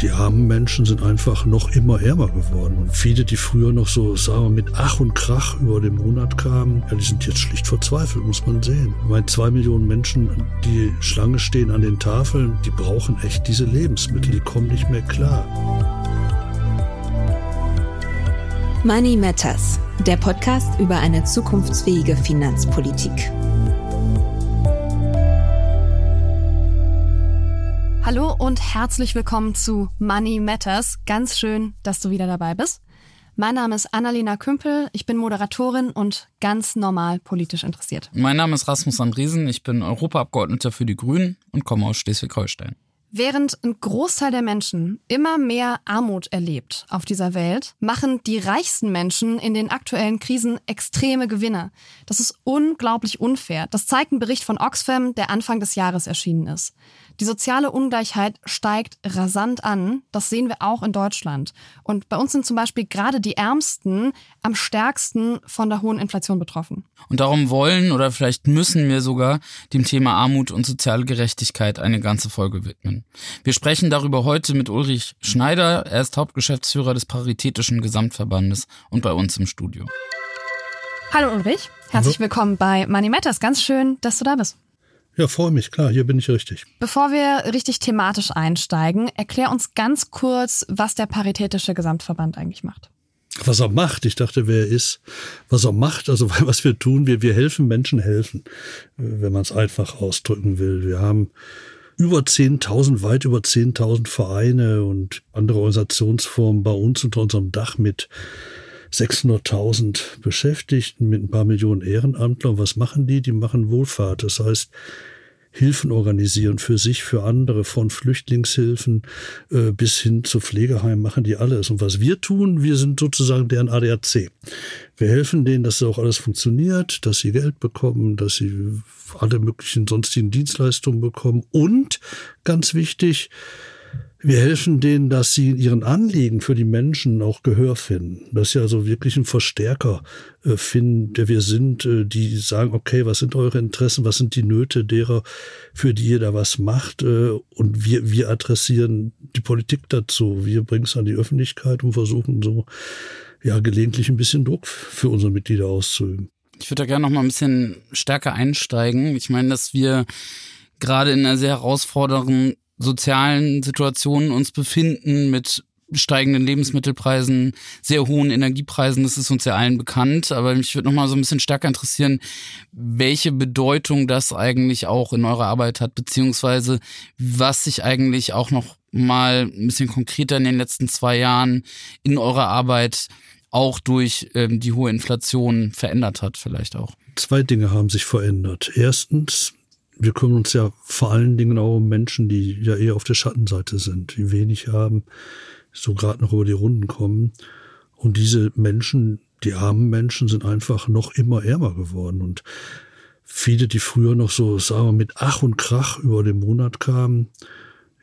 die armen Menschen sind einfach noch immer ärmer geworden. Und viele, die früher noch so, sagen wir, mit Ach und Krach über den Monat kamen, ja, die sind jetzt schlicht verzweifelt, muss man sehen. Ich meine, zwei Millionen Menschen, die Schlange stehen an den Tafeln, die brauchen echt diese Lebensmittel, die kommen nicht mehr klar. Money Matters, der Podcast über eine zukunftsfähige Finanzpolitik. Hallo und herzlich willkommen zu Money Matters. Ganz schön, dass du wieder dabei bist. Mein Name ist Annalena Kümpel, ich bin Moderatorin und ganz normal politisch interessiert. Mein Name ist Rasmus Andriesen, ich bin Europaabgeordneter für die Grünen und komme aus Schleswig-Holstein. Während ein Großteil der Menschen immer mehr Armut erlebt auf dieser Welt, machen die reichsten Menschen in den aktuellen Krisen extreme Gewinne. Das ist unglaublich unfair. Das zeigt ein Bericht von Oxfam, der Anfang des Jahres erschienen ist. Die soziale Ungleichheit steigt rasant an. Das sehen wir auch in Deutschland. Und bei uns sind zum Beispiel gerade die Ärmsten am stärksten von der hohen Inflation betroffen. Und darum wollen oder vielleicht müssen wir sogar dem Thema Armut und soziale Gerechtigkeit eine ganze Folge widmen. Wir sprechen darüber heute mit Ulrich Schneider. Er ist Hauptgeschäftsführer des Paritätischen Gesamtverbandes und bei uns im Studio. Hallo Ulrich, herzlich willkommen bei Money Matters. Ganz schön, dass du da bist. Ja, freue mich, klar, hier bin ich richtig. Bevor wir richtig thematisch einsteigen, erklär uns ganz kurz, was der Paritätische Gesamtverband eigentlich macht. Was er macht, ich dachte, wer er ist, was er macht, also was wir tun, wir, wir helfen Menschen helfen, wenn man es einfach ausdrücken will. Wir haben über 10.000, weit über 10.000 Vereine und andere Organisationsformen bei uns unter unserem Dach mit 600.000 Beschäftigten mit ein paar Millionen Ehrenamtlern. Was machen die? Die machen Wohlfahrt. Das heißt, Hilfen organisieren für sich, für andere, von Flüchtlingshilfen äh, bis hin zu Pflegeheimen machen die alles. Und was wir tun, wir sind sozusagen deren ADAC. Wir helfen denen, dass das auch alles funktioniert, dass sie Geld bekommen, dass sie alle möglichen sonstigen Dienstleistungen bekommen und ganz wichtig, wir helfen denen, dass sie ihren Anliegen für die Menschen auch Gehör finden. Dass sie also wirklich einen Verstärker äh, finden, der wir sind, äh, die sagen, okay, was sind eure Interessen, was sind die Nöte derer, für die ihr da was macht. Äh, und wir, wir adressieren die Politik dazu. Wir bringen es an die Öffentlichkeit und versuchen so, ja, gelegentlich ein bisschen Druck für unsere Mitglieder auszuüben. Ich würde da gerne noch mal ein bisschen stärker einsteigen. Ich meine, dass wir gerade in einer sehr herausfordernden sozialen Situationen uns befinden mit steigenden Lebensmittelpreisen, sehr hohen Energiepreisen, das ist uns ja allen bekannt. Aber mich würde noch mal so ein bisschen stärker interessieren, welche Bedeutung das eigentlich auch in eurer Arbeit hat, beziehungsweise was sich eigentlich auch noch mal ein bisschen konkreter in den letzten zwei Jahren in eurer Arbeit auch durch ähm, die hohe Inflation verändert hat, vielleicht auch. Zwei Dinge haben sich verändert. Erstens, wir kümmern uns ja vor allen Dingen auch um Menschen, die ja eher auf der Schattenseite sind, die wenig haben, so gerade noch über die Runden kommen. Und diese Menschen, die armen Menschen, sind einfach noch immer ärmer geworden. Und viele, die früher noch so, sagen wir, mit Ach und Krach über den Monat kamen,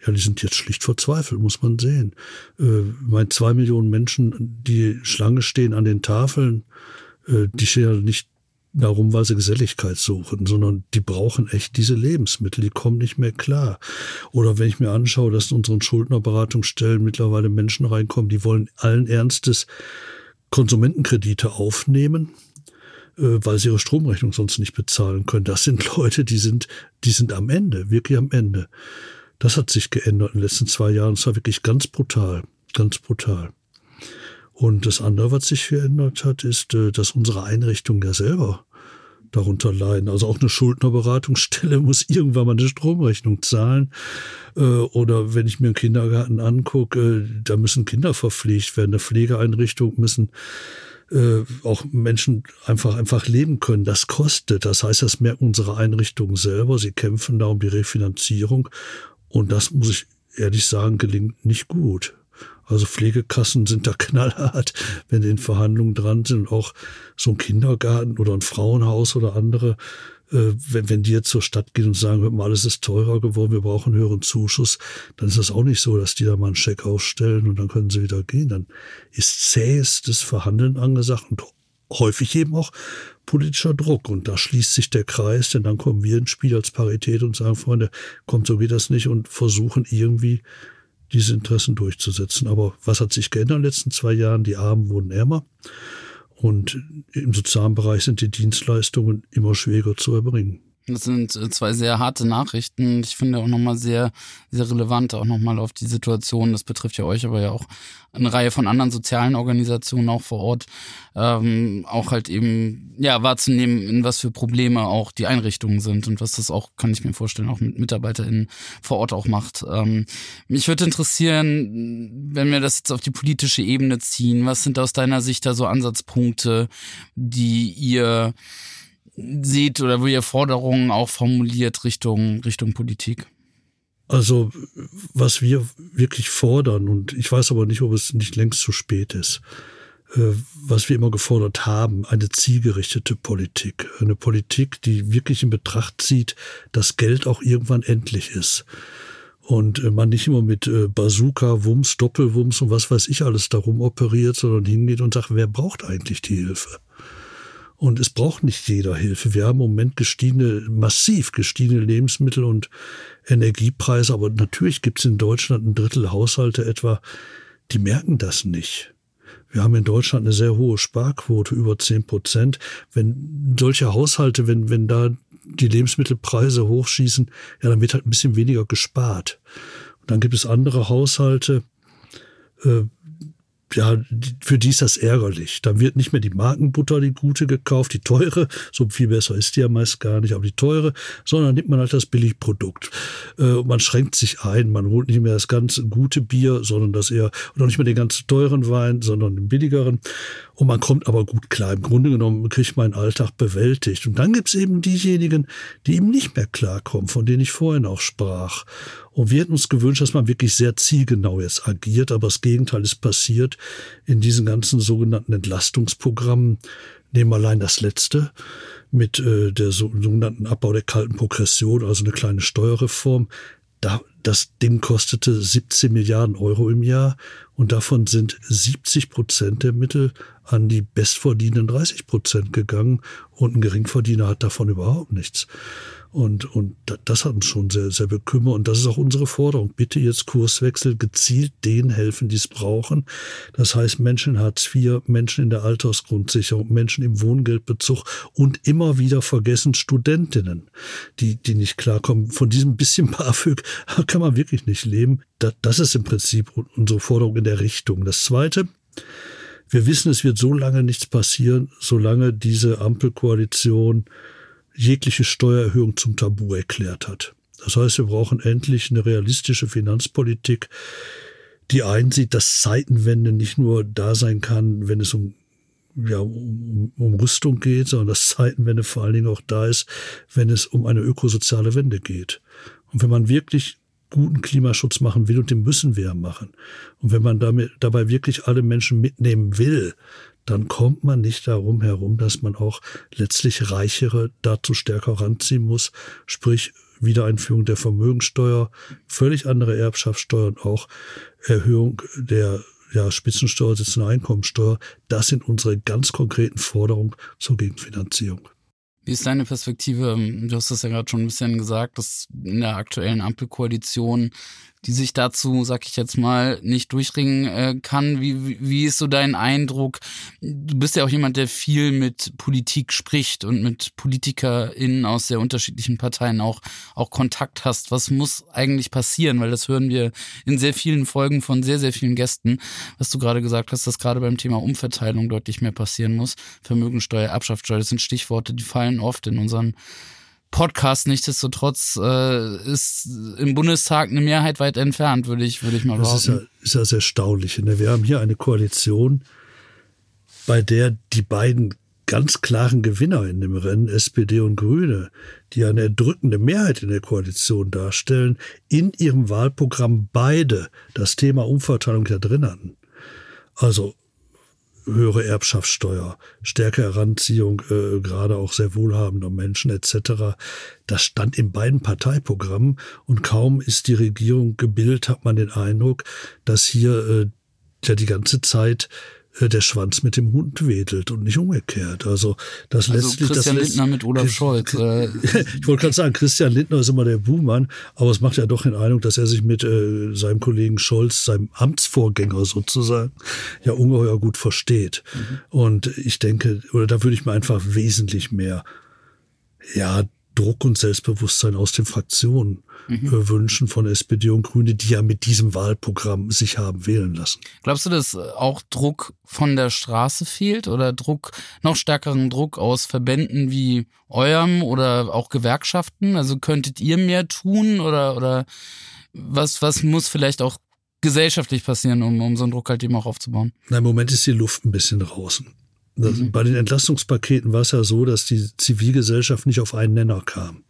ja, die sind jetzt schlicht verzweifelt, muss man sehen. Äh, meine zwei Millionen Menschen, die Schlange stehen an den Tafeln, äh, die stehen ja nicht darum, weil sie Geselligkeit suchen, sondern die brauchen echt diese Lebensmittel, die kommen nicht mehr klar. Oder wenn ich mir anschaue, dass in unseren Schuldnerberatungsstellen mittlerweile Menschen reinkommen, die wollen allen Ernstes Konsumentenkredite aufnehmen, äh, weil sie ihre Stromrechnung sonst nicht bezahlen können. Das sind Leute, die sind, die sind am Ende, wirklich am Ende. Das hat sich geändert in den letzten zwei Jahren. Es war wirklich ganz brutal, ganz brutal. Und das andere, was sich geändert hat, ist, äh, dass unsere Einrichtungen ja selber darunter leiden. Also auch eine Schuldnerberatungsstelle muss irgendwann mal eine Stromrechnung zahlen. Äh, oder wenn ich mir einen Kindergarten angucke, äh, da müssen Kinder verpflegt werden. Eine Pflegeeinrichtung müssen auch Menschen einfach, einfach leben können. Das kostet. Das heißt, das merken unsere Einrichtungen selber. Sie kämpfen da um die Refinanzierung. Und das muss ich ehrlich sagen, gelingt nicht gut. Also Pflegekassen sind da knallhart, wenn die in Verhandlungen dran sind. Und auch so ein Kindergarten oder ein Frauenhaus oder andere, äh, wenn, wenn die jetzt zur Stadt gehen und sagen, hör mal, alles ist teurer geworden, wir brauchen einen höheren Zuschuss, dann ist das auch nicht so, dass die da mal einen Scheck ausstellen und dann können sie wieder gehen. Dann ist zähes Verhandeln angesagt und häufig eben auch politischer Druck. Und da schließt sich der Kreis, denn dann kommen wir ins Spiel als Parität und sagen, Freunde, kommt, so geht das nicht und versuchen irgendwie diese Interessen durchzusetzen. Aber was hat sich geändert in den letzten zwei Jahren? Die Armen wurden ärmer und im sozialen Bereich sind die Dienstleistungen immer schwieriger zu erbringen. Das sind äh, zwei sehr harte Nachrichten. Ich finde auch nochmal sehr, sehr relevant, auch nochmal auf die Situation. Das betrifft ja euch, aber ja auch eine Reihe von anderen sozialen Organisationen auch vor Ort. Ähm, auch halt eben, ja, wahrzunehmen, in was für Probleme auch die Einrichtungen sind und was das auch, kann ich mir vorstellen, auch mit MitarbeiterInnen vor Ort auch macht. Ähm, mich würde interessieren, wenn wir das jetzt auf die politische Ebene ziehen, was sind aus deiner Sicht da so Ansatzpunkte, die ihr seht oder wo ihr Forderungen auch formuliert Richtung, Richtung Politik? Also, was wir wirklich fordern, und ich weiß aber nicht, ob es nicht längst zu spät ist, äh, was wir immer gefordert haben, eine zielgerichtete Politik. Eine Politik, die wirklich in Betracht zieht, dass Geld auch irgendwann endlich ist. Und äh, man nicht immer mit äh, Bazooka, Wumms, Doppelwumms und was weiß ich alles darum operiert, sondern hingeht und sagt, wer braucht eigentlich die Hilfe? Und es braucht nicht jeder Hilfe. Wir haben im Moment gestiegene, massiv gestiegene Lebensmittel- und Energiepreise. Aber natürlich gibt es in Deutschland ein Drittel Haushalte etwa, die merken das nicht. Wir haben in Deutschland eine sehr hohe Sparquote, über zehn Prozent. Wenn solche Haushalte, wenn, wenn da die Lebensmittelpreise hochschießen, ja, dann wird halt ein bisschen weniger gespart. Und dann gibt es andere Haushalte, äh, ja, für die ist das ärgerlich. Dann wird nicht mehr die Markenbutter, die gute, gekauft, die teure, so viel besser ist die ja meist gar nicht, aber die teure, sondern nimmt man halt das Billigprodukt. Äh, man schränkt sich ein, man holt nicht mehr das ganz gute Bier, sondern das eher, oder nicht mehr den ganz teuren Wein, sondern den billigeren. Und man kommt aber gut klar. Im Grunde genommen kriegt man den Alltag bewältigt. Und dann gibt's eben diejenigen, die eben nicht mehr klarkommen, von denen ich vorhin auch sprach. Und wir hätten uns gewünscht, dass man wirklich sehr zielgenau jetzt agiert, aber das Gegenteil ist passiert in diesen ganzen sogenannten Entlastungsprogrammen. Nehmen wir allein das letzte mit äh, der sogenannten Abbau der kalten Progression, also eine kleine Steuerreform. Da, das Ding kostete 17 Milliarden Euro im Jahr und davon sind 70 Prozent der Mittel an die bestverdienenden 30 Prozent gegangen und ein Geringverdiener hat davon überhaupt nichts. Und, und das hat uns schon sehr, sehr bekümmert. Und das ist auch unsere Forderung. Bitte jetzt Kurswechsel, gezielt denen helfen, die es brauchen. Das heißt Menschen in Hartz IV, Menschen in der Altersgrundsicherung, Menschen im Wohngeldbezug und immer wieder vergessen Studentinnen, die, die nicht klarkommen. Von diesem bisschen BAföG kann man wirklich nicht leben. Das ist im Prinzip unsere Forderung in der Richtung. Das Zweite, wir wissen, es wird so lange nichts passieren, solange diese Ampelkoalition jegliche Steuererhöhung zum Tabu erklärt hat. Das heißt, wir brauchen endlich eine realistische Finanzpolitik, die einsieht, dass Zeitenwende nicht nur da sein kann, wenn es um ja, um, um Rüstung geht, sondern dass Zeitenwende vor allen Dingen auch da ist, wenn es um eine ökosoziale Wende geht. Und wenn man wirklich guten Klimaschutz machen will, und den müssen wir ja machen, und wenn man damit, dabei wirklich alle Menschen mitnehmen will, dann kommt man nicht darum herum, dass man auch letztlich Reichere dazu stärker ranziehen muss, sprich Wiedereinführung der Vermögensteuer, völlig andere Erbschaftssteuer und auch Erhöhung der ja, Spitzensteuer, sitzende Einkommensteuer. Das sind unsere ganz konkreten Forderungen zur Gegenfinanzierung. Wie ist deine Perspektive? Du hast das ja gerade schon ein bisschen gesagt, dass in der aktuellen Ampelkoalition die sich dazu, sag ich jetzt mal, nicht durchringen äh, kann. Wie, wie ist so dein Eindruck? Du bist ja auch jemand, der viel mit Politik spricht und mit PolitikerInnen aus sehr unterschiedlichen Parteien auch, auch Kontakt hast. Was muss eigentlich passieren? Weil das hören wir in sehr vielen Folgen von sehr, sehr vielen Gästen, was du gerade gesagt hast, dass gerade beim Thema Umverteilung deutlich mehr passieren muss. Vermögensteuer, Erbschaftssteuer, das sind Stichworte, die fallen oft in unseren Podcast. Nichtsdestotrotz äh, ist im Bundestag eine Mehrheit weit entfernt, würde ich, würde ich mal behaupten. Das ist ja, ist ja sehr erstaunlich. Ne? Wir haben hier eine Koalition, bei der die beiden ganz klaren Gewinner in dem Rennen, SPD und Grüne, die eine erdrückende Mehrheit in der Koalition darstellen, in ihrem Wahlprogramm beide das Thema Umverteilung ja drin hatten. Also höhere Erbschaftssteuer, stärkere Heranziehung äh, gerade auch sehr wohlhabender Menschen etc. Das stand in beiden Parteiprogrammen und kaum ist die Regierung gebildet, hat man den Eindruck, dass hier äh, ja die ganze Zeit der Schwanz mit dem Hund wedelt und nicht umgekehrt. Also das also letztlich Christian das Lindner mit Olaf Scholz. Äh. ich wollte gerade sagen, Christian Lindner ist immer der Buhmann, aber es macht ja doch den Eindruck, dass er sich mit äh, seinem Kollegen Scholz, seinem Amtsvorgänger sozusagen, ja ungeheuer gut versteht. Mhm. Und ich denke, oder da würde ich mir einfach wesentlich mehr ja, Druck und Selbstbewusstsein aus den Fraktionen mhm. Äh, wünschen von SPD und Grüne, die ja mit diesem Wahlprogramm sich haben wählen lassen. Glaubst du, dass auch Druck von der Straße fehlt oder Druck, noch stärkeren Druck aus Verbänden wie eurem oder auch Gewerkschaften? Also könntet ihr mehr tun oder, oder was, was muss vielleicht auch gesellschaftlich passieren, um, um so einen Druck halt eben auch aufzubauen? Na, Im Moment ist die Luft ein bisschen draußen. Mhm. Bei den Entlastungspaketen war es ja so, dass die Zivilgesellschaft nicht auf einen Nenner kam.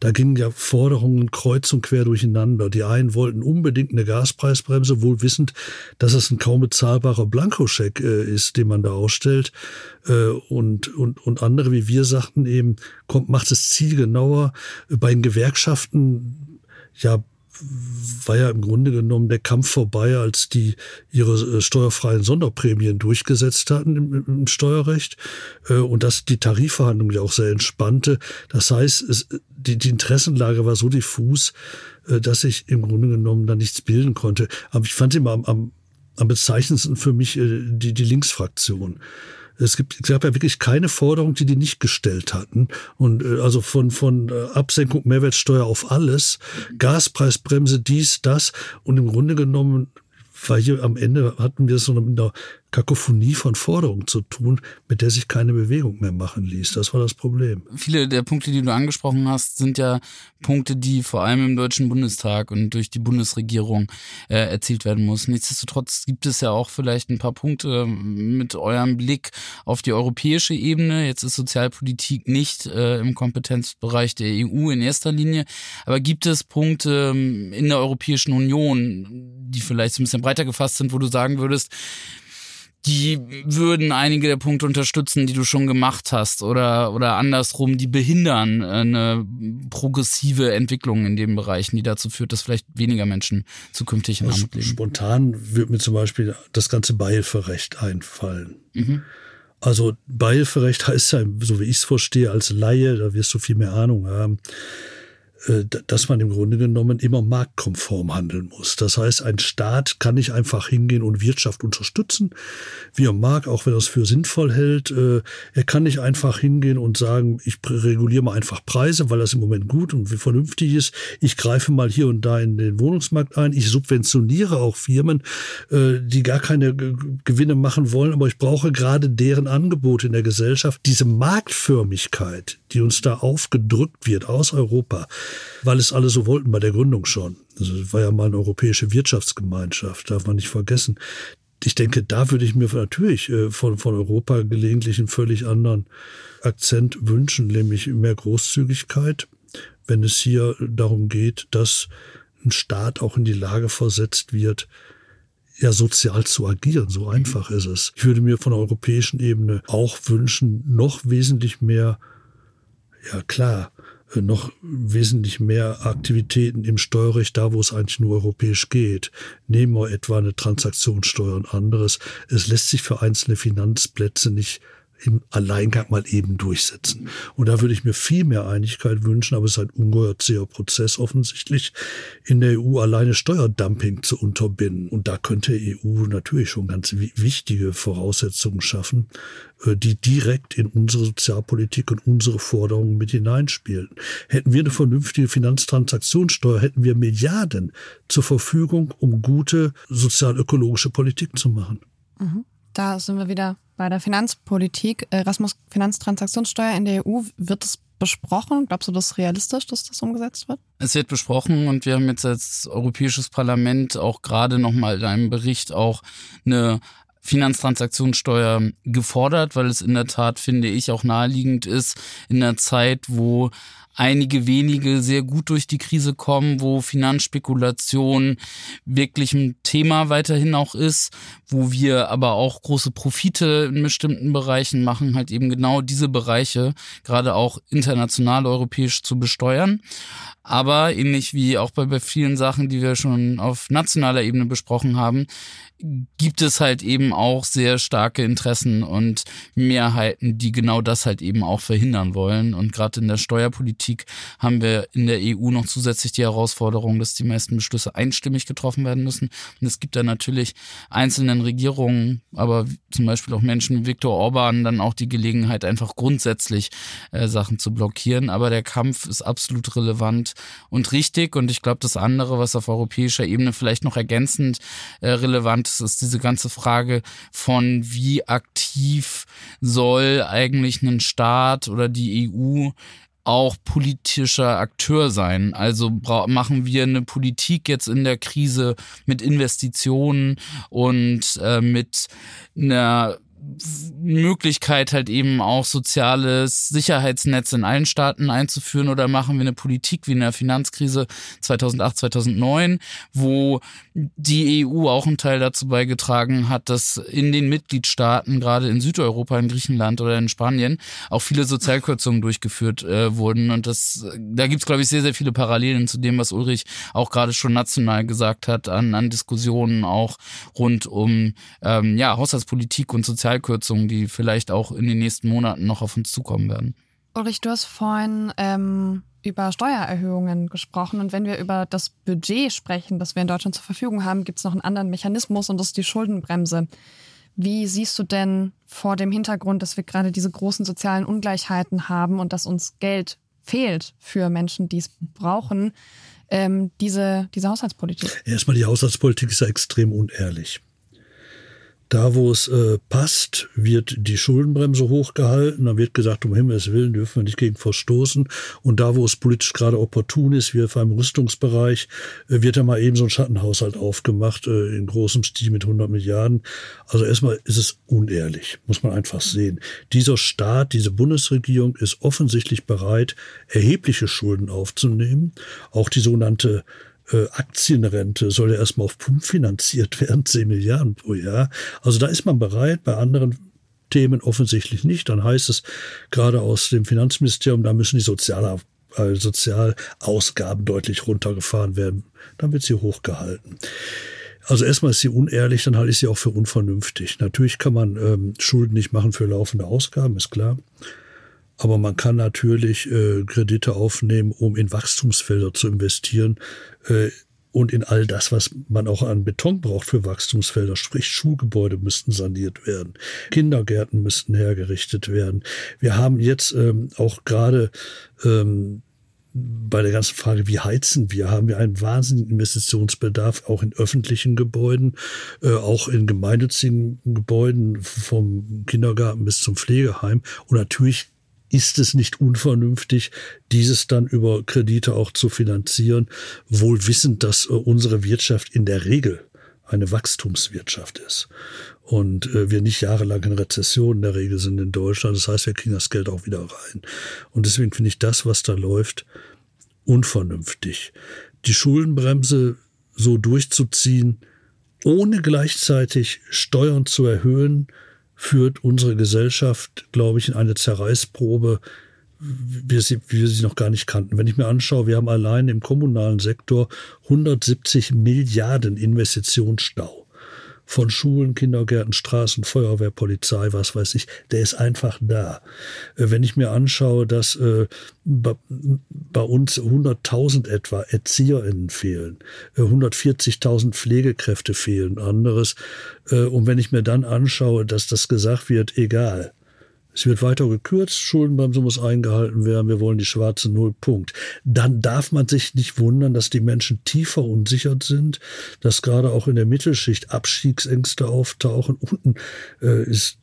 Da gingen ja Forderungen kreuz und quer durcheinander. Die einen wollten unbedingt eine Gaspreisbremse, wohl wissend, dass es ein kaum bezahlbarer Blankoscheck äh, ist, den man da ausstellt. Äh, und, und, und andere wie wir sagten eben, kommt, macht es zielgenauer. Bei den Gewerkschaften, ja, war ja im Grunde genommen der Kampf vorbei, als die ihre äh, steuerfreien Sonderprämien durchgesetzt hatten im, im Steuerrecht äh, und dass die Tarifverhandlungen ja auch sehr entspannte. Das heißt, es, die, die Interessenlage war so diffus, äh, dass ich im Grunde genommen da nichts bilden konnte. Aber ich fand immer am, am, am bezeichnendsten für mich die, die Linksfraktion. Es, gibt, es gab ja wirklich keine Forderung, die die nicht gestellt hatten. Und äh, also von, von äh, Absenkung Mehrwertsteuer auf alles, Gaspreisbremse, dies, das. Und im Grunde genommen weil hier am Ende hatten wir es so mit einer Kakophonie von Forderungen zu tun, mit der sich keine Bewegung mehr machen ließ. Das war das Problem. Viele der Punkte, die du angesprochen hast, sind ja Punkte, die vor allem im Deutschen Bundestag und durch die Bundesregierung äh, erzielt werden muss. Nichtsdestotrotz gibt es ja auch vielleicht ein paar Punkte mit eurem Blick auf die europäische Ebene. Jetzt ist Sozialpolitik nicht äh, im Kompetenzbereich der EU in erster Linie, aber gibt es Punkte ähm, in der Europäischen Union, die vielleicht ein bisschen breiter gefasst sind, wo du sagen würdest, die würden einige der Punkte unterstützen, die du schon gemacht hast oder, oder andersrum, die behindern eine progressive Entwicklung in den Bereichen, die dazu führt, dass vielleicht weniger Menschen zukünftig in Armut leben. Spontan wird mir zum Beispiel das ganze Beihilferecht einfallen. Mhm. Also Beihilferecht heißt ja, so wie ich es verstehe, als Laie, da wirst du viel mehr Ahnung haben, äh, dass man im Grunde genommen immer marktkonform handeln muss. Das heißt, ein Staat kann nicht einfach hingehen und Wirtschaft unterstützen, wie er mag, auch wenn er es für sinnvoll hält. Äh, er kann nicht einfach hingehen und sagen, ich reguliere mal einfach Preise, weil das im Moment gut und vernünftig ist. Ich greife mal hier und da in den Wohnungsmarkt ein. Ich subventioniere auch Firmen, äh, die gar keine Gewinne machen wollen, aber ich brauche gerade deren Angebote in der Gesellschaft. Diese Marktförmigkeit, die uns da aufgedrückt wird aus Europa, weil es alle so wollten bei der Gründung schon. Also es war ja mal eine europäische Wirtschaftsgemeinschaft, darf man nicht vergessen. Ich denke, da würde ich mir natürlich äh, von, von Europa gelegentlich einen völlig anderen Akzent wünschen, nämlich mehr Großzügigkeit, wenn es hier darum geht, dass ein Staat auch in die Lage versetzt wird, ja sozial zu agieren. So einfach ist es. Ich würde mir von der europäischen Ebene auch wünschen, noch wesentlich mehr, ja klar, noch wesentlich mehr Aktivitäten im Steuerrecht, da wo es eigentlich nur europäisch geht. Nehmen wir etwa eine Transaktionssteuer und anderes. Es lässt sich für einzelne Finanzplätze nicht im Alleingang mal eben durchsetzen. Und da würde ich mir viel mehr Einigkeit wünschen, aber es ist ein ungeheuer zäher Prozess offensichtlich, in der EU alleine Steuerdumping zu unterbinden. Und da könnte EU natürlich schon ganz wichtige Voraussetzungen schaffen, äh, die direkt in unsere Sozialpolitik und unsere Forderungen mit hineinspielen. Hätten wir eine vernünftige Finanztransaktionssteuer, hätten wir Milliarden zur Verfügung, um gute sozial-ökologische Politik zu machen. Mhm. Da sind wir wieder bei der Finanzpolitik. Erasmus Finanztransaktionssteuer in der EU, wird es besprochen? Glaubst du, das ist realistisch, dass das umgesetzt wird? Es wird besprochen und wir haben jetzt als Europäisches Parlament auch gerade nochmal in einem Bericht auch eine Finanztransaktionssteuer gefordert, weil es in der Tat, finde ich, auch naheliegend ist, in der Zeit, wo einige wenige sehr gut durch die Krise kommen, wo Finanzspekulation wirklich ein Thema weiterhin auch ist, wo wir aber auch große Profite in bestimmten Bereichen machen, halt eben genau diese Bereiche gerade auch international europäisch zu besteuern. Aber ähnlich wie auch bei vielen Sachen, die wir schon auf nationaler Ebene besprochen haben, gibt es halt eben auch sehr starke Interessen und Mehrheiten, die genau das halt eben auch verhindern wollen. Und gerade in der Steuerpolitik haben wir in der EU noch zusätzlich die Herausforderung, dass die meisten Beschlüsse einstimmig getroffen werden müssen. Und es gibt da natürlich einzelnen Regierungen, aber zum Beispiel auch Menschen wie Viktor Orban dann auch die Gelegenheit, einfach grundsätzlich äh, Sachen zu blockieren. Aber der Kampf ist absolut relevant und richtig. Und ich glaube, das andere, was auf europäischer Ebene vielleicht noch ergänzend äh, relevant ist, ist diese ganze Frage von wie aktiv soll eigentlich ein Staat oder die EU auch politischer Akteur sein. Also machen wir eine Politik jetzt in der Krise mit Investitionen und äh, mit einer Möglichkeit halt eben auch soziales Sicherheitsnetz in allen Staaten einzuführen oder machen wir eine Politik wie in der Finanzkrise 2008, 2009, wo die EU auch einen Teil dazu beigetragen hat, dass in den Mitgliedstaaten, gerade in Südeuropa, in Griechenland oder in Spanien, auch viele Sozialkürzungen durchgeführt äh, wurden. Und das, da gibt's glaube ich, sehr, sehr viele Parallelen zu dem, was Ulrich auch gerade schon national gesagt hat, an, an Diskussionen auch rund um ähm, ja, Haushaltspolitik und Sozialkürzungen Sozialkürzungen, die vielleicht auch in den nächsten Monaten noch auf uns zukommen werden. Ulrich, du hast vorhin ähm, über Steuererhöhungen gesprochen. Und wenn wir über das Budget sprechen, das wir in Deutschland zur Verfügung haben, gibt es noch einen anderen Mechanismus und das ist die Schuldenbremse. Wie siehst du denn vor dem Hintergrund, dass wir gerade diese großen sozialen Ungleichheiten haben und dass uns Geld fehlt für Menschen, die es brauchen, ähm, diese, diese Haushaltspolitik? Erstmal, die Haushaltspolitik ist ja extrem unehrlich. Da, wo es äh, passt, wird die Schuldenbremse hochgehalten. Dann wird gesagt, um Himmels Willen dürfen wir nicht gegen verstoßen. Und da, wo es politisch gerade opportun ist, wie etwa im Rüstungsbereich, äh, wird da mal eben so ein Schattenhaushalt aufgemacht, äh, in großem Stil mit 100 Milliarden. Also erstmal ist es unehrlich, muss man einfach sehen. Dieser Staat, diese Bundesregierung ist offensichtlich bereit, erhebliche Schulden aufzunehmen. Auch die sogenannte Aktienrente soll ja erstmal auf Pump finanziert werden, 10 Milliarden pro Jahr. Also da ist man bereit, bei anderen Themen offensichtlich nicht. Dann heißt es gerade aus dem Finanzministerium, da müssen die Sozial äh, Sozialausgaben deutlich runtergefahren werden. Dann wird sie hochgehalten. Also erstmal ist sie unehrlich, dann halte ich sie auch für unvernünftig. Natürlich kann man ähm, Schulden nicht machen für laufende Ausgaben, ist klar. Aber man kann natürlich äh, Kredite aufnehmen, um in Wachstumsfelder zu investieren äh, und in all das, was man auch an Beton braucht für Wachstumsfelder. Sprich, Schulgebäude müssten saniert werden, Kindergärten müssten hergerichtet werden. Wir haben jetzt ähm, auch gerade ähm, bei der ganzen Frage, wie heizen wir, haben wir einen wahnsinnigen Investitionsbedarf auch in öffentlichen Gebäuden, äh, auch in gemeinnützigen Gebäuden vom Kindergarten bis zum Pflegeheim. Und natürlich ist es nicht unvernünftig, dieses dann über Kredite auch zu finanzieren, wohl wissend, dass äh, unsere Wirtschaft in der Regel eine Wachstumswirtschaft ist und äh, wir nicht jahrelang in Rezession in der Regel sind in Deutschland. Das heißt, wir kriegen das Geld auch wieder rein. Und deswegen finde ich das, was da läuft, unvernünftig. Die Schuldenbremse so durchzuziehen, ohne gleichzeitig Steuern zu erhöhen, führt unsere Gesellschaft, glaube ich, in eine Zerreißprobe, wie wir, sie, wie wir sie noch gar nicht kannten. Wenn ich mir anschaue, wir haben allein im kommunalen Sektor 170 Milliarden Investitionsstau von Schulen, Kindergärten, Straßen, Feuerwehr, Polizei, was weiß ich, der ist einfach da. Äh, wenn ich mir anschaue, dass äh, bei, uns 100.000 etwa ErzieherInnen fehlen, 140.000 äh, Pflegekräfte fehlen, anderes. Und wenn ich mir dann anschaue, dass das gesagt wird, egal, es wird weiter gekürzt, Schuldenbremse muss eingehalten werden, wir wollen die schwarze Null, Punkt. Dann darf man sich nicht wundern, dass die Menschen tief verunsichert sind, dass gerade auch in der Mittelschicht Abstiegsängste auftauchen. Unten äh, ist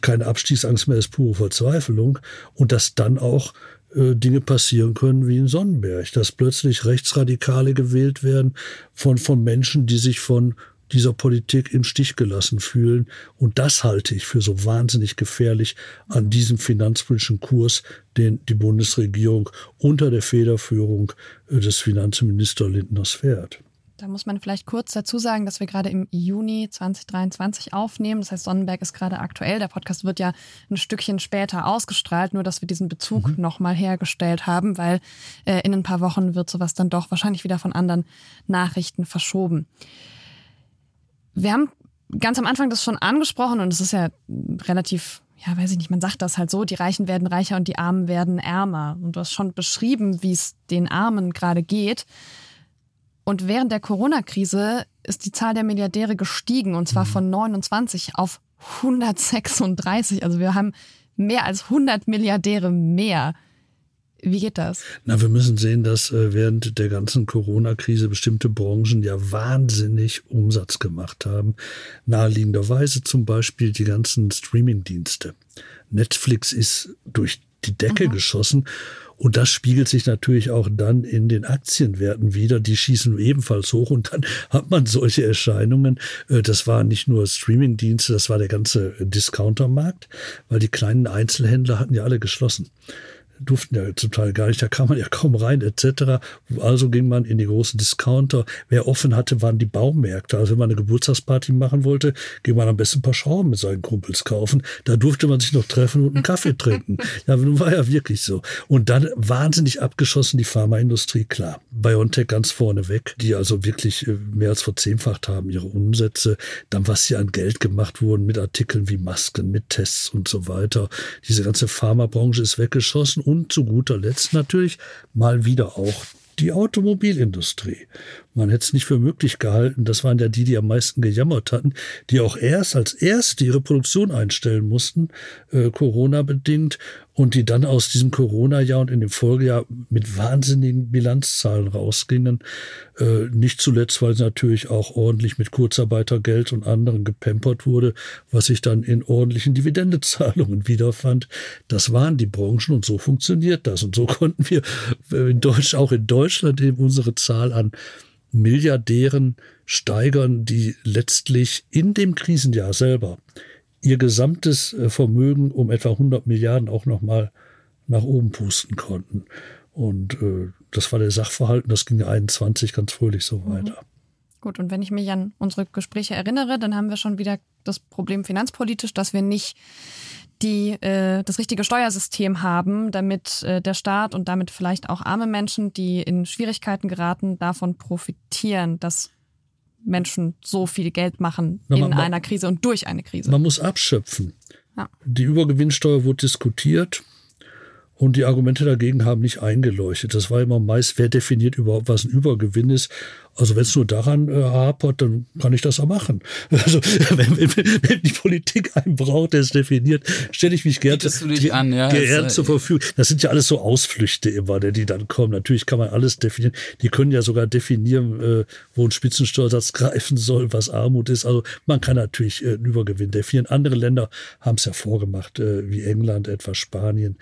keine Abstiegsangst mehr, ist pure Verzweiflung. Und dass dann auch äh, Dinge passieren können wie in Sonnenberg, dass plötzlich Rechtsradikale gewählt werden von, von Menschen, die sich von dieser Politik im Stich gelassen fühlen. Und das halte ich für so wahnsinnig gefährlich an diesem finanzpolitischen Kurs, den die Bundesregierung unter der Federführung äh, des Finanzminister Lindners fährt. Da muss man vielleicht kurz dazu sagen, dass wir gerade im Juni 2023 aufnehmen. Das heißt, Sonnenberg ist gerade aktuell. Der Podcast wird ja ein Stückchen später ausgestrahlt, nur dass wir diesen Bezug mhm. nochmal hergestellt haben, weil äh, in ein paar Wochen wird sowas dann doch wahrscheinlich wieder von anderen Nachrichten verschoben. Wir haben ganz am Anfang das schon angesprochen und es ist ja relativ, ja, weiß ich nicht, man sagt das halt so, die Reichen werden reicher und die Armen werden ärmer. Und du hast schon beschrieben, wie es den Armen gerade geht. Und während der Corona-Krise ist die Zahl der Milliardäre gestiegen und zwar mhm. von 29 auf 136. Also wir haben mehr als 100 Milliardäre mehr. Wie geht das? Na, wir müssen sehen, dass äh, während der ganzen Corona-Krise bestimmte Branchen ja wahnsinnig Umsatz gemacht haben. Naheliegenderweise zum Beispiel die ganzen Streaming-Dienste. Netflix ist durch die Decke mhm. geschossen. Und das spiegelt sich natürlich auch dann in den Aktienwerten wieder. Die schießen ebenfalls hoch und dann hat man solche Erscheinungen. Äh, das waren nicht nur Streamingdienste, das war der ganze Discountermarkt, weil die kleinen Einzelhändler hatten ja alle geschlossen durften ja zum Teil gar nicht, da kam man ja kaum rein etc. Also ging man in die großen Discounter. Wer offen hatte, waren die Baumärkte. Also wenn man eine Geburtstagsparty machen wollte, ging man am besten ein paar Schrauben mit seinen Kumpels kaufen. Da durfte man sich noch treffen und einen Kaffee trinken. Ja, war ja wirklich so. Und dann wahnsinnig abgeschossen die Pharmaindustrie, klar. BioNTech ganz vorne weg, die also wirklich äh, mehr als verzehnfacht haben ihre Umsätze. Dann, was sie an Geld gemacht wurden mit Artikeln wie Masken, mit Tests und so weiter. Diese ganze Pharmabranche ist weggeschossen und zu guter Letzt natürlich mal wieder auch die Automobilindustrie. Man hätte es nicht für möglich gehalten. Das waren ja die, die am meisten gejammert hatten, die auch erst als erste ihre Produktion einstellen mussten, äh, Corona-bedingt, und die dann aus diesem Corona-Jahr und in dem Folgejahr mit wahnsinnigen Bilanzzahlen rausgingen. Äh, nicht zuletzt, weil natürlich auch ordentlich mit Kurzarbeitergeld und anderen gepempert wurde, was sich dann in ordentlichen Dividendezahlungen wiederfand. Das waren die Branchen und so funktioniert das. Und so konnten wir in Deutsch, auch in Deutschland eben unsere Zahl an Milliardären steigern, die letztlich in dem Krisenjahr selber ihr gesamtes äh, Vermögen um etwa 100 Milliarden auch nochmal nach oben pusten konnten. Und äh, das war der Sachverhalt das ging 21 ganz fröhlich so mhm. weiter. Gut, und wenn ich mich an unsere Gespräche erinnere, dann haben wir schon wieder das Problem finanzpolitisch, dass wir nicht die äh, das richtige Steuersystem haben, damit äh, der Staat und damit vielleicht auch arme Menschen, die in Schwierigkeiten geraten, davon profitieren, dass Menschen so viel Geld machen Na, in man, einer Krise und durch eine Krise. Man muss abschöpfen. Ja. Die Übergewinnsteuer wurde diskutiert. Und die Argumente dagegen haben nicht eingeleuchtet. Das war immer meist, wer definiert überhaupt, was ein Übergewinn ist. Also wenn es nur daran äh, hapert, dann kann ich das auch machen. Also wenn, wenn, wenn die Politik einen braucht, der es definiert, stelle ich mich gerne die, an, ja, gern zur Verfügung. Das sind ja alles so Ausflüchte immer, die dann kommen. Natürlich kann man alles definieren. Die können ja sogar definieren, äh, wo ein Spitzensteuersatz greifen soll, was Armut ist. Also man kann natürlich äh, einen Übergewinn definieren. Andere Länder haben es ja vorgemacht, äh, wie England, etwa Spanien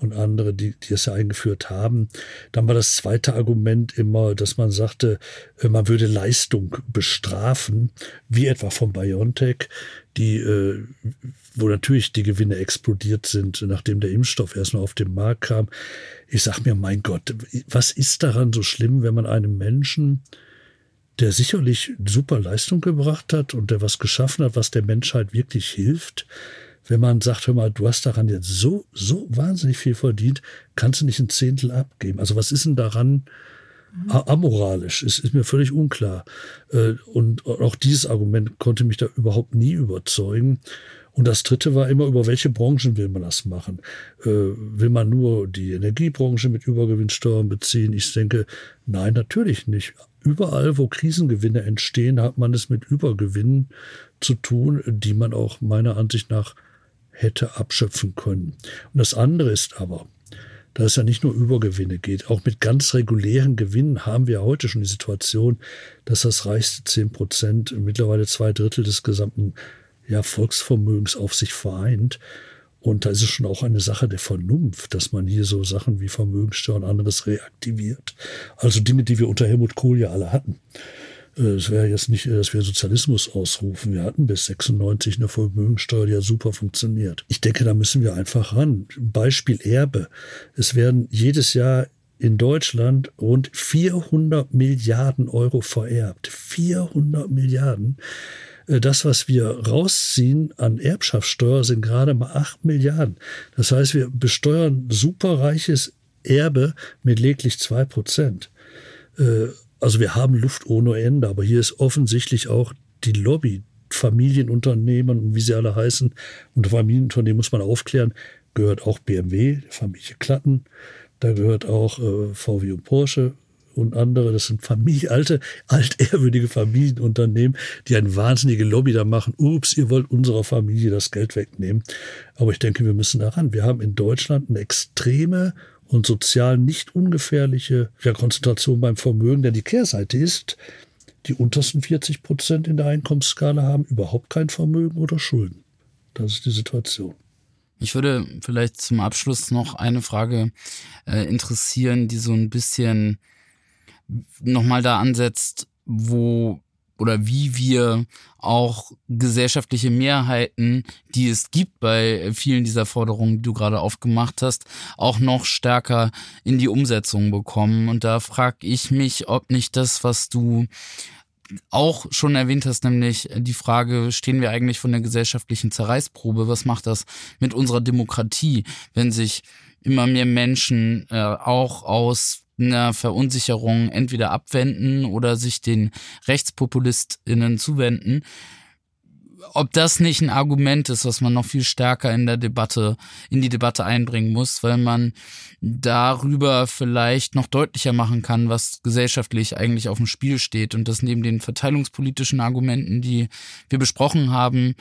und andere, die, die es ja eingeführt haben. Dann war das zweite Argument immer, dass man sagte, äh, man würde Leistung bestrafen, wie etwa von BioNTech, die, äh, wo natürlich die Gewinne explodiert sind, nachdem der Impfstoff erst noch auf den Markt kam. Ich sag mir, mein Gott, was ist daran so schlimm, wenn man einem Menschen, der sicherlich super Leistung gebracht hat und der was geschaffen hat, was der Menschheit wirklich hilft, wenn man sagt, hör mal, du hast daran jetzt so, so wahnsinnig viel verdient, kannst du nicht ein Zehntel abgeben. Also was ist denn daran. Amoralisch? Es ist mir völlig unklar. Äh, und auch dieses Argument konnte mich da überhaupt nie überzeugen. Und das dritte war immer, über welche Branchen will man das machen? Äh, will man nur die Energiebranche mit Übergewinnsteuern beziehen? Ich denke, nein, natürlich nicht. Überall, wo Krisengewinne entstehen, hat man es mit Übergewinnen zu tun, die man auch meiner Ansicht nach hätte abschöpfen können. Und das andere ist aber, dass es ja nicht nur Übergewinne geht. Auch mit ganz regulären Gewinnen haben wir heute schon die Situation, dass das reichste zehn Prozent mittlerweile zwei Drittel des gesamten ja, Volksvermögens auf sich vereint. Und da ist es schon auch eine Sache der Vernunft, dass man hier so Sachen wie Vermögensteuer und anderes reaktiviert. Also Dinge, die wir unter Helmut Kohl ja alle hatten. Äh, es wäre jetzt nicht, dass wir Sozialismus ausrufen. Wir hatten bis 96 eine Vermögensteuer, die ja super funktioniert. Ich denke, da müssen wir einfach ran. Beispiel Erbe. Es werden jedes Jahr in Deutschland rund 400 Milliarden Euro vererbt. 400 Milliarden. Äh, das, was wir rausziehen an Erbschaftssteuer, sind gerade mal 8 Milliarden. Das heißt, wir besteuern superreiches Erbe mit lediglich 2 Prozent. Also wir haben Luft ohne Ende, aber hier ist offensichtlich auch die Lobby Familienunternehmen und wie sie alle heißen. Unter Familienunternehmen muss man aufklären, gehört auch BMW, Familie Klatten, da gehört auch äh, VW und Porsche und andere. Das sind Familie, alte, altehrwürdige Familienunternehmen, die eine wahnsinnige Lobby da machen. Ups, ihr wollt unserer Familie das Geld wegnehmen. Aber ich denke, wir müssen daran. Wir haben in Deutschland eine extreme und sozial nicht ungefährliche Konzentration beim Vermögen, denn die Kehrseite ist, die untersten 40 Prozent in der Einkommensskala haben überhaupt kein Vermögen oder Schulden. Das ist die Situation. Ich würde vielleicht zum Abschluss noch eine Frage äh, interessieren, die so ein bisschen nochmal da ansetzt, wo oder wie wir auch gesellschaftliche Mehrheiten, die es gibt bei vielen dieser Forderungen, die du gerade aufgemacht hast, auch noch stärker in die Umsetzung bekommen. Und da frage ich mich, ob nicht das, was du auch schon erwähnt hast, nämlich die Frage, stehen wir eigentlich von der gesellschaftlichen Zerreißprobe? Was macht das mit unserer Demokratie, wenn sich immer mehr Menschen äh, auch aus einer Verunsicherung entweder abwenden oder sich den RechtspopulistInnen zuwenden? ob das nicht ein Argument ist, was man noch viel stärker in der Debatte, in die Debatte einbringen muss, weil man darüber vielleicht noch deutlicher machen kann, was gesellschaftlich eigentlich auf dem Spiel steht und das neben den verteilungspolitischen Argumenten, die wir besprochen haben,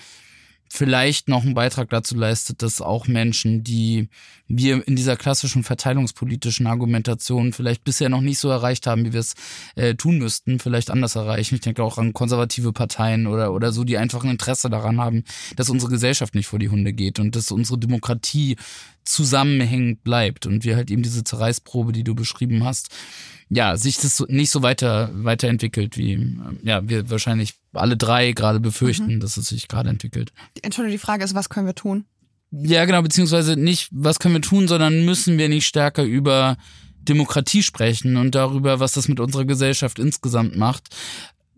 vielleicht noch einen Beitrag dazu leistet, dass auch Menschen, die wir in dieser klassischen verteilungspolitischen Argumentation vielleicht bisher noch nicht so erreicht haben, wie wir es äh, tun müssten, vielleicht anders erreichen. Ich denke auch an konservative Parteien oder, oder so, die einfach ein Interesse daran haben, dass unsere Gesellschaft nicht vor die Hunde geht und dass unsere Demokratie zusammenhängend bleibt und wir halt eben diese Zerreißprobe, die du beschrieben hast, ja, sich das nicht so weiter weiterentwickelt, wie ja, wir wahrscheinlich alle drei gerade befürchten, mhm. dass es sich gerade entwickelt. Entschuldigung, die Frage ist, was können wir tun? Ja, genau, beziehungsweise nicht, was können wir tun, sondern müssen wir nicht stärker über Demokratie sprechen und darüber, was das mit unserer Gesellschaft insgesamt macht,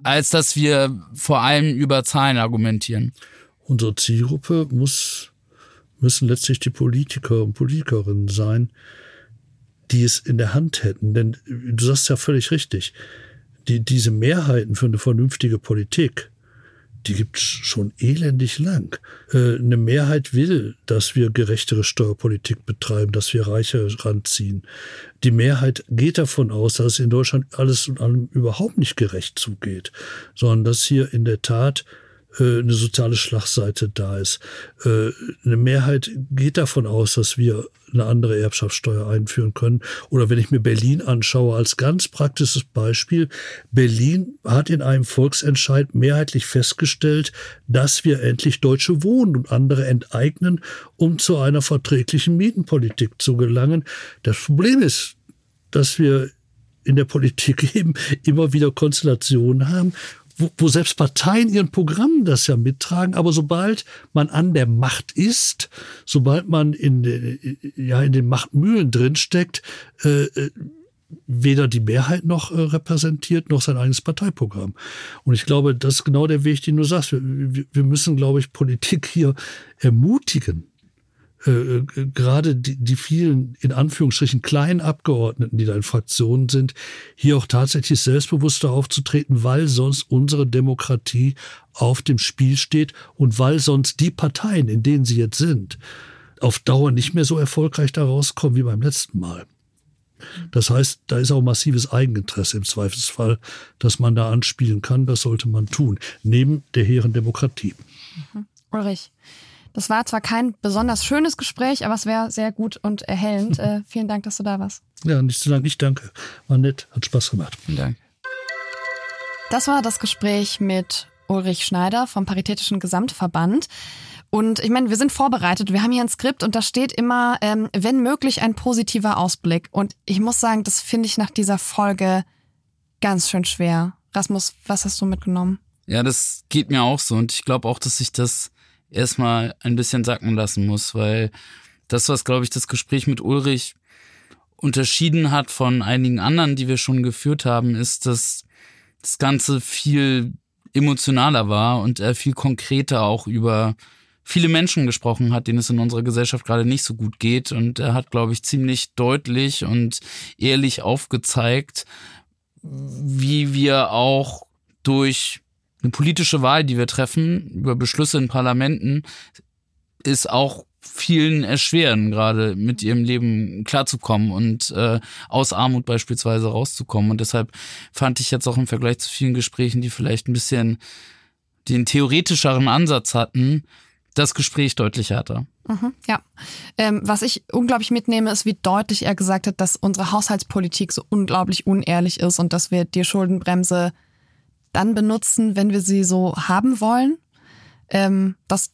als dass wir vor allem über Zahlen argumentieren. Unsere Zielgruppe muss, müssen letztlich die Politiker und Politikerinnen sein, die es in der Hand hätten. Denn du sagst ja völlig richtig, die, diese Mehrheiten für eine vernünftige Politik, die gibt's schon elendig lang. Äh, eine Mehrheit will, dass wir gerechtere Steuerpolitik betreiben, dass wir Reiche ranziehen. Die Mehrheit geht davon aus, dass es in Deutschland alles und allem überhaupt nicht gerecht zugeht, sondern dass hier in der Tat eine soziale Schlagseite da ist. Äh, eine Mehrheit geht davon aus, dass wir eine andere Erbschaftssteuer einführen können. Oder wenn ich mir Berlin anschaue, als ganz praktisches Beispiel, Berlin hat in einem Volksentscheid mehrheitlich festgestellt, dass wir endlich deutsche Wohnen und andere enteignen, um zu einer verträglichen Mietenpolitik zu gelangen. Das Problem ist, dass wir in der Politik eben immer wieder Konstellationen haben, wo, wo selbst Parteien ihren Programmen das ja mittragen, aber sobald man an der Macht ist, sobald man in, ja, in den Machtmühlen drinsteckt, äh, äh, weder die Mehrheit noch äh, repräsentiert, noch sein eigenes Parteiprogramm. Und ich glaube, das ist genau der Weg, den du sagst. Wir, wir müssen, glaube ich, Politik hier ermutigen, äh, äh, gerade die, die vielen, in Anführungsstrichen, kleinen Abgeordneten, die da in Fraktionen sind, hier auch tatsächlich selbstbewusster aufzutreten, weil sonst unsere Demokratie auf dem Spiel steht und weil sonst die Parteien, in denen sie jetzt sind, auf Dauer nicht mehr so erfolgreich da rauskommen wie beim letzten Mal. Das heißt, da ist auch massives Eigeninteresse im Zweifelsfall, dass man da anspielen kann. Das sollte man tun, neben der hehren Demokratie. Mhm. Ulrich, das war zwar kein besonders schönes Gespräch, aber es wäre sehr gut und erhellend. äh, vielen Dank, dass du da warst. Ja, nicht zu lang. Ich danke. War nett, hat Spaß gemacht. Vielen Dank. Das war das Gespräch mit Ulrich Schneider vom Paritätischen Gesamtverband. Und ich meine, wir sind vorbereitet. Wir haben hier ein Skript und da steht immer, ähm, wenn möglich, ein positiver Ausblick. Und ich muss sagen, das finde ich nach dieser Folge ganz schön schwer. Rasmus, was hast du mitgenommen? Ja, das geht mir auch so. Und ich glaube auch, dass sich das erstmal ein bisschen sacken lassen muss, weil das, was, glaube ich, das Gespräch mit Ulrich unterschieden hat von einigen anderen, die wir schon geführt haben, ist, dass das Ganze viel emotionaler war und er viel konkreter auch über viele Menschen gesprochen hat, denen es in unserer Gesellschaft gerade nicht so gut geht. Und er hat, glaube ich, ziemlich deutlich und ehrlich aufgezeigt, wie wir auch durch eine politische Wahl, die wir treffen, über Beschlüsse in Parlamenten, ist auch vielen erschweren, gerade mit ihrem Leben klarzukommen und äh, aus Armut beispielsweise rauszukommen. Und deshalb fand ich jetzt auch im Vergleich zu vielen Gesprächen, die vielleicht ein bisschen den theoretischeren Ansatz hatten, das Gespräch deutlich härter. Mhm, ja. Ähm, was ich unglaublich mitnehme, ist, wie deutlich er gesagt hat, dass unsere Haushaltspolitik so unglaublich unehrlich ist und dass wir die Schuldenbremse dann benutzen, wenn wir sie so haben wollen. Ähm, das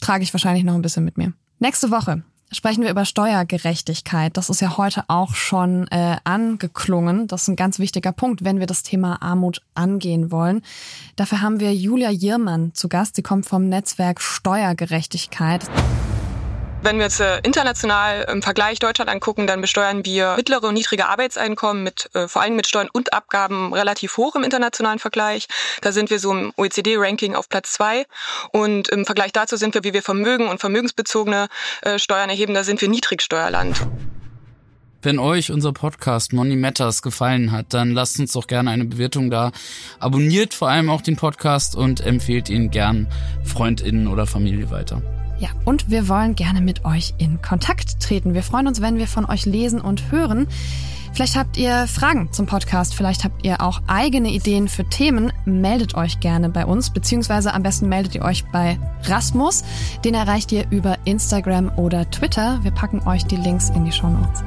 trage ich wahrscheinlich noch ein bisschen mit mir. Nächste Woche sprechen wir über Steuergerechtigkeit. Das ist ja heute auch schon äh, angeklungen. Das ist ein ganz wichtiger Punkt, wenn wir das Thema Armut angehen wollen. Dafür haben wir Julia Jirmann zu Gast. Sie kommt vom Netzwerk Steuergerechtigkeit. Wenn wir uns äh, international im Vergleich Deutschland angucken, dann besteuern wir mittlere und niedrige Arbeitseinkommen mit äh, vor allem mit Steuern und Abgaben relativ hoch im internationalen Vergleich. Da sind wir so im OECD-Ranking auf Platz zwei. Und im Vergleich dazu sind wir, wie wir Vermögen und vermögensbezogene äh, Steuern erheben, da sind wir Niedrigsteuerland. Wenn euch unser Podcast Money Matters gefallen hat, dann lasst uns doch gerne eine Bewertung da. Abonniert vor allem auch den Podcast und empfehlt ihn gern Freundinnen oder Familie weiter. Ja, und wir wollen gerne mit euch in Kontakt treten. Wir freuen uns, wenn wir von euch lesen und hören. Vielleicht habt ihr Fragen zum Podcast, vielleicht habt ihr auch eigene Ideen für Themen. Meldet euch gerne bei uns, beziehungsweise am besten meldet ihr euch bei Rasmus. Den erreicht ihr über Instagram oder Twitter. Wir packen euch die Links in die Show Notes.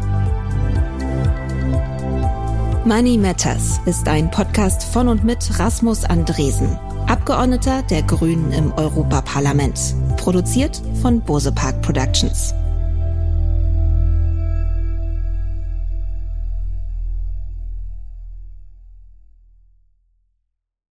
Money Matters ist ein Podcast von und mit Rasmus Andresen. Abgeordneter der Grünen im Europaparlament. Produziert von Bose Park Productions.